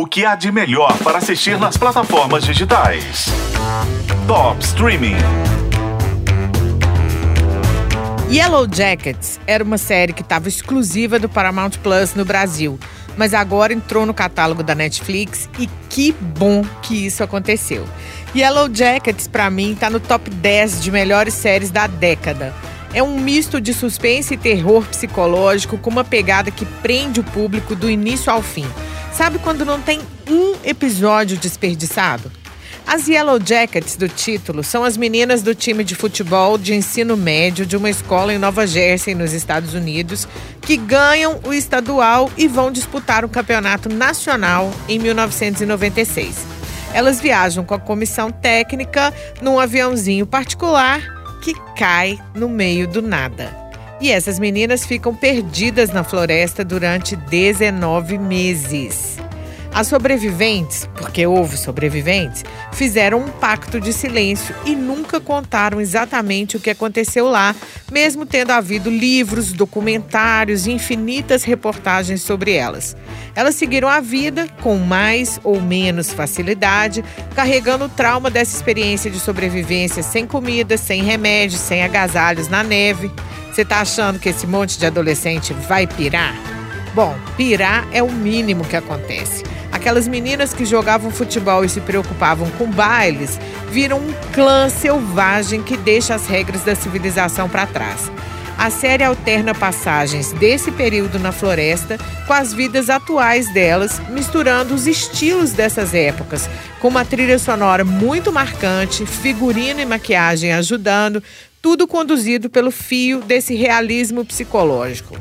O que há de melhor para assistir nas plataformas digitais? Top Streaming. Yellow Jackets era uma série que estava exclusiva do Paramount Plus no Brasil, mas agora entrou no catálogo da Netflix e que bom que isso aconteceu. Yellow Jackets, para mim, está no top 10 de melhores séries da década. É um misto de suspense e terror psicológico com uma pegada que prende o público do início ao fim. Sabe quando não tem um episódio desperdiçado? As Yellow Jackets do título são as meninas do time de futebol de ensino médio de uma escola em Nova Jersey, nos Estados Unidos, que ganham o estadual e vão disputar o campeonato nacional em 1996. Elas viajam com a comissão técnica num aviãozinho particular que cai no meio do nada. E essas meninas ficam perdidas na floresta durante 19 meses. As sobreviventes, porque houve sobreviventes, fizeram um pacto de silêncio e nunca contaram exatamente o que aconteceu lá, mesmo tendo havido livros, documentários e infinitas reportagens sobre elas. Elas seguiram a vida com mais ou menos facilidade, carregando o trauma dessa experiência de sobrevivência sem comida, sem remédios, sem agasalhos na neve. Você tá achando que esse monte de adolescente vai pirar? Bom, pirar é o mínimo que acontece. Aquelas meninas que jogavam futebol e se preocupavam com bailes viram um clã selvagem que deixa as regras da civilização para trás. A série alterna passagens desse período na floresta com as vidas atuais delas, misturando os estilos dessas épocas, com uma trilha sonora muito marcante, figurino e maquiagem ajudando, tudo conduzido pelo fio desse realismo psicológico.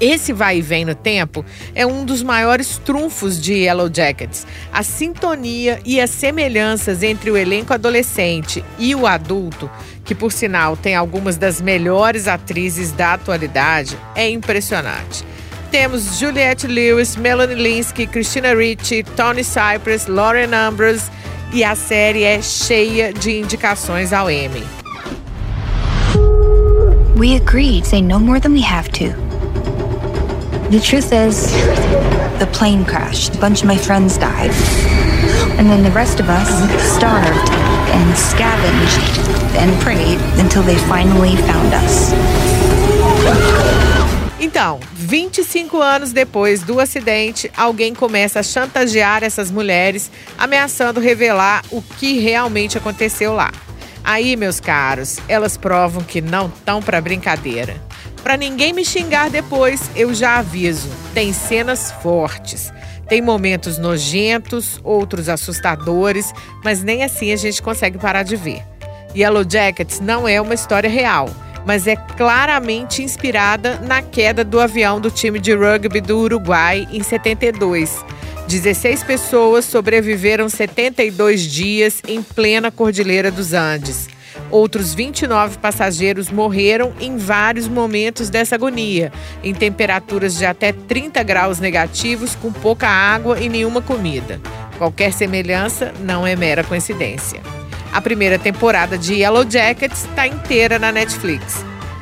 Esse vai e vem no tempo é um dos maiores trunfos de Yellow Jackets. A sintonia e as semelhanças entre o elenco adolescente e o adulto, que por sinal tem algumas das melhores atrizes da atualidade, é impressionante. Temos Juliette Lewis, Melanie Linsky, Christina Ricci, Tony Cypress, Lauren Ambrose e a série é cheia de indicações ao Emmy. We agreed, say no more than we have to. The truth is, the plane crashed. A bunch of my friends died. And then the rest of us starved and scavenged and prayed until they finally found us. Então, 25 anos depois do acidente, alguém começa a chantagear essas mulheres, ameaçando revelar o que realmente aconteceu lá. Aí, meus caros, elas provam que não estão para brincadeira. Para ninguém me xingar depois, eu já aviso: tem cenas fortes. Tem momentos nojentos, outros assustadores, mas nem assim a gente consegue parar de ver. Yellow Jackets não é uma história real, mas é claramente inspirada na queda do avião do time de rugby do Uruguai em 72. 16 pessoas sobreviveram 72 dias em plena Cordilheira dos Andes. Outros 29 passageiros morreram em vários momentos dessa agonia, em temperaturas de até 30 graus negativos, com pouca água e nenhuma comida. Qualquer semelhança não é mera coincidência. A primeira temporada de Yellow Jackets está inteira na Netflix.